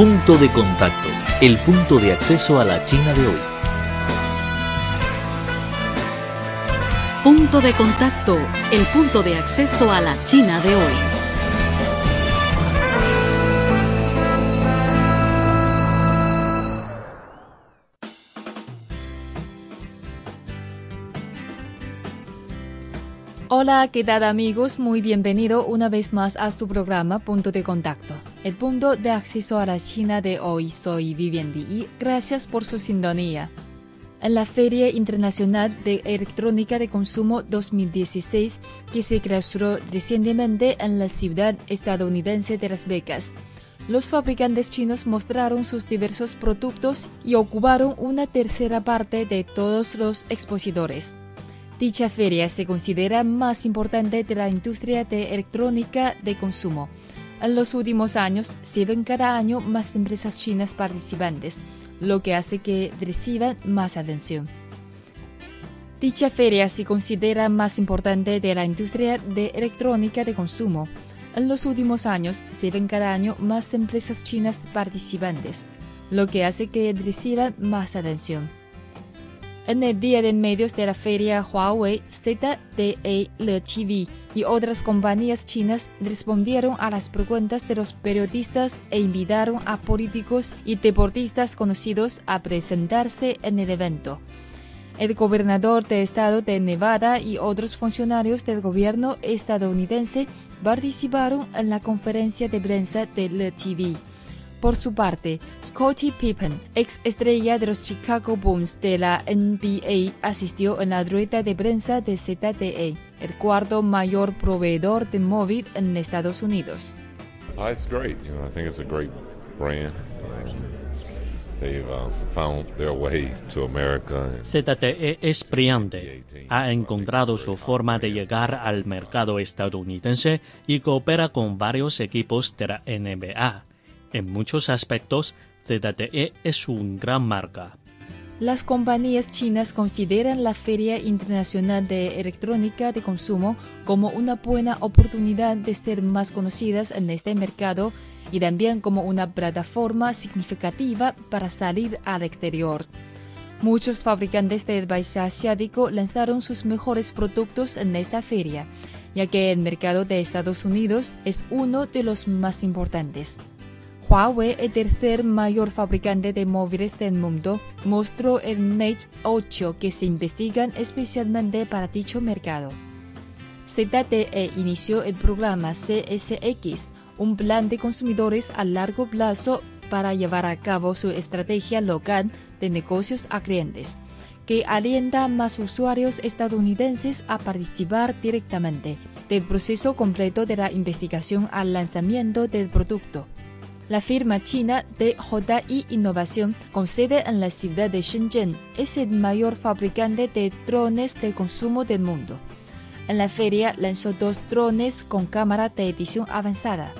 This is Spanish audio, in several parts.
Punto de contacto, el punto de acceso a la China de hoy. Punto de contacto, el punto de acceso a la China de hoy. Hola, ¿qué tal amigos? Muy bienvenido una vez más a su programa Punto de Contacto, el punto de acceso a la China de hoy. Soy Vivian y gracias por su sintonía. En la Feria Internacional de Electrónica de Consumo 2016, que se clausuró recientemente en la ciudad estadounidense de Las Vegas, los fabricantes chinos mostraron sus diversos productos y ocuparon una tercera parte de todos los expositores. Dicha feria se considera más importante de la industria de electrónica de consumo. En los últimos años se ven cada año más empresas chinas participantes, lo que hace que reciban más atención. Dicha feria se considera más importante de la industria de electrónica de consumo. En los últimos años se ven cada año más empresas chinas participantes, lo que hace que reciban más atención. En el día de medios de la feria Huawei, ZTE, LeTV y otras compañías chinas respondieron a las preguntas de los periodistas e invitaron a políticos y deportistas conocidos a presentarse en el evento. El gobernador de estado de Nevada y otros funcionarios del gobierno estadounidense participaron en la conferencia de prensa de LeTV. Por su parte, Scottie Pippen, ex estrella de los Chicago Bulls de la NBA, asistió en la rueda de prensa de ZTE, el cuarto mayor proveedor de móvil en Estados Unidos. ZTE es brillante. Ha encontrado su forma de llegar al mercado estadounidense y coopera con varios equipos de la NBA. En muchos aspectos, ZTE es una gran marca. Las compañías chinas consideran la Feria Internacional de Electrónica de Consumo como una buena oportunidad de ser más conocidas en este mercado y también como una plataforma significativa para salir al exterior. Muchos fabricantes del país asiático lanzaron sus mejores productos en esta feria, ya que el mercado de Estados Unidos es uno de los más importantes. Huawei, el tercer mayor fabricante de móviles del mundo, mostró el Mate 8 que se investigan especialmente para dicho mercado. ZTE inició el programa CSX, un plan de consumidores a largo plazo para llevar a cabo su estrategia local de negocios a clientes, que alienta a más usuarios estadounidenses a participar directamente del proceso completo de la investigación al lanzamiento del producto. La firma china de JI Innovación, con sede en la ciudad de Shenzhen, es el mayor fabricante de drones de consumo del mundo. En la feria lanzó dos drones con cámara de edición avanzada.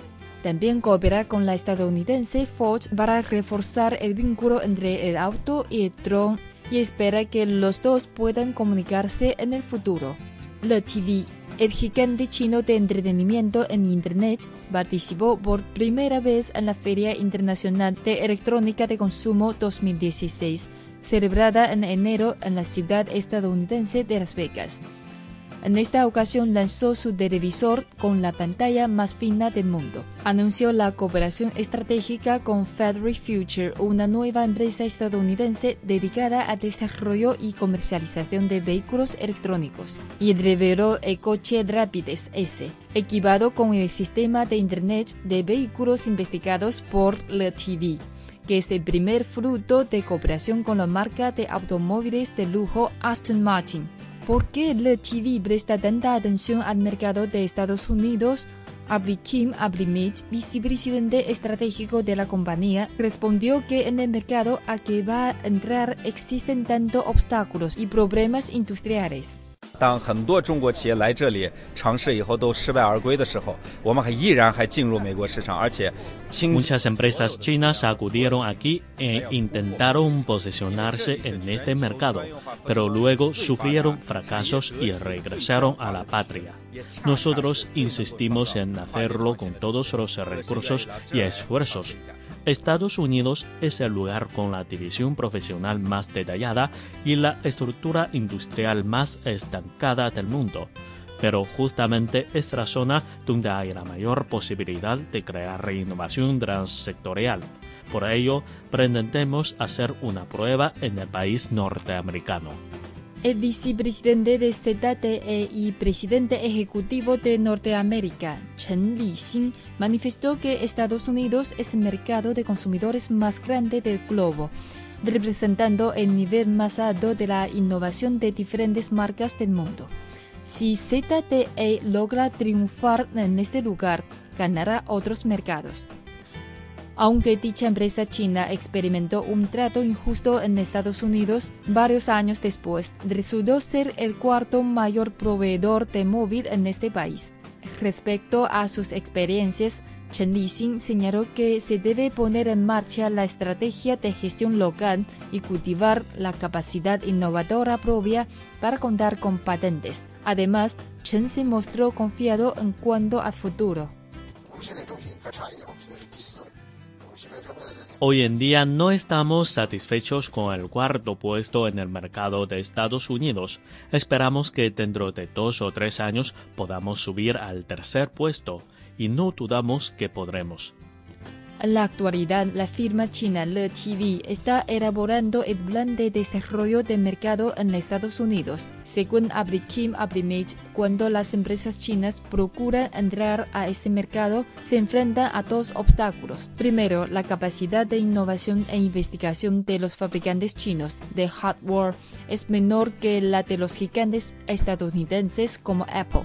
También coopera con la estadounidense Ford para reforzar el vínculo entre el auto y el dron y espera que los dos puedan comunicarse en el futuro. La TV el gigante chino de entretenimiento en Internet participó por primera vez en la Feria Internacional de Electrónica de Consumo 2016, celebrada en enero en la ciudad estadounidense de Las Vegas. En esta ocasión lanzó su televisor con la pantalla más fina del mundo. Anunció la cooperación estratégica con Federal Future, una nueva empresa estadounidense dedicada al desarrollo y comercialización de vehículos electrónicos, y reveló el coche Rapides S, equipado con el sistema de Internet de vehículos investigados por la TV que es el primer fruto de cooperación con la marca de automóviles de lujo Aston Martin. ¿Por qué la TV presta tanta atención al mercado de Estados Unidos? Abri Kim Abrimich, vicepresidente estratégico de la compañía, respondió que en el mercado a que va a entrar existen tanto obstáculos y problemas industriales. Muchas empresas chinas acudieron aquí e intentaron posicionarse en este mercado, pero luego sufrieron fracasos y regresaron a la patria. Nosotros insistimos en hacerlo con todos los recursos y esfuerzos Estados Unidos es el lugar con la división profesional más detallada y la estructura industrial más estancada del mundo. Pero justamente es la zona donde hay la mayor posibilidad de crear innovación transsectorial. Por ello, pretendemos hacer una prueba en el país norteamericano. El vicepresidente de ZTE y presidente ejecutivo de Norteamérica, Chen Lixin, manifestó que Estados Unidos es el mercado de consumidores más grande del globo, representando el nivel más alto de la innovación de diferentes marcas del mundo. Si ZTE logra triunfar en este lugar, ganará otros mercados. Aunque dicha empresa china experimentó un trato injusto en Estados Unidos varios años después, resultó ser el cuarto mayor proveedor de móvil en este país. Respecto a sus experiencias, Chen Lixin señaló que se debe poner en marcha la estrategia de gestión local y cultivar la capacidad innovadora propia para contar con patentes. Además, Chen se mostró confiado en cuanto al futuro. Hoy en día no estamos satisfechos con el cuarto puesto en el mercado de Estados Unidos. Esperamos que dentro de dos o tres años podamos subir al tercer puesto y no dudamos que podremos. En la actualidad, la firma china LeTV está elaborando el plan de desarrollo de mercado en Estados Unidos. Según Abrikim Abrimage, cuando las empresas chinas procuran entrar a este mercado, se enfrentan a dos obstáculos. Primero, la capacidad de innovación e investigación de los fabricantes chinos de hardware es menor que la de los gigantes estadounidenses como Apple.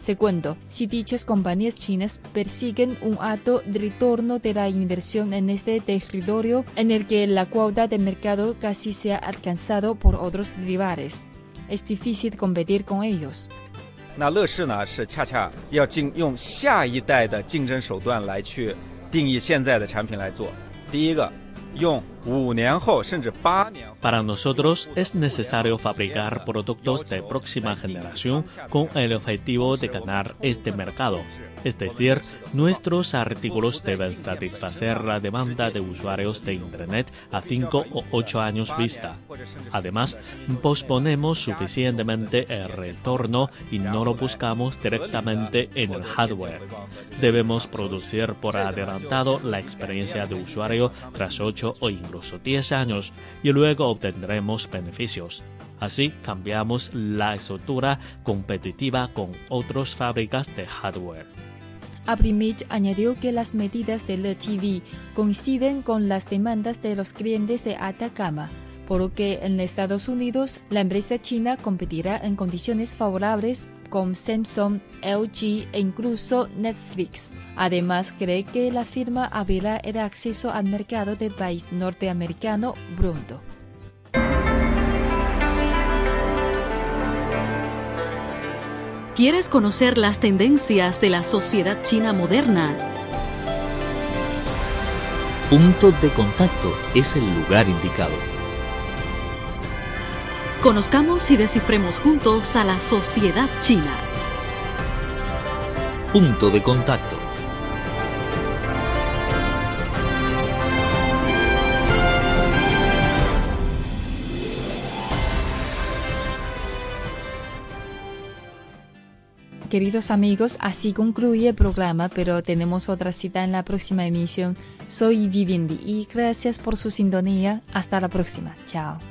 Segundo, si dichas compañías chinas persiguen un alto retorno de la inversión en este territorio en el que la cuota de mercado casi se ha alcanzado por otros rivales, es difícil competir con ellos. 那乐视呢是恰恰要进用下一代的竞争手段来去定义现在的产品来做。第一个 para nosotros es necesario fabricar productos de próxima generación con el objetivo de ganar este mercado. Es decir, nuestros artículos deben satisfacer la demanda de usuarios de Internet a 5 o 8 años vista. Además, posponemos suficientemente el retorno y no lo buscamos directamente en el hardware. Debemos producir por adelantado la experiencia de usuario tras 8 o incluso 10 años y luego obtendremos beneficios. Así cambiamos la estructura competitiva con otras fábricas de hardware. Abrimich añadió que las medidas de LTV coinciden con las demandas de los clientes de alta gama, por lo que en Estados Unidos la empresa china competirá en condiciones favorables con Samsung, LG e incluso Netflix. Además, cree que la firma abrirá el acceso al mercado del país norteamericano pronto. ¿Quieres conocer las tendencias de la sociedad china moderna? Punto de contacto es el lugar indicado. Conozcamos y descifremos juntos a la sociedad china. Punto de contacto. Queridos amigos, así concluye el programa, pero tenemos otra cita en la próxima emisión. Soy Vivendi y gracias por su sintonía. Hasta la próxima. Chao.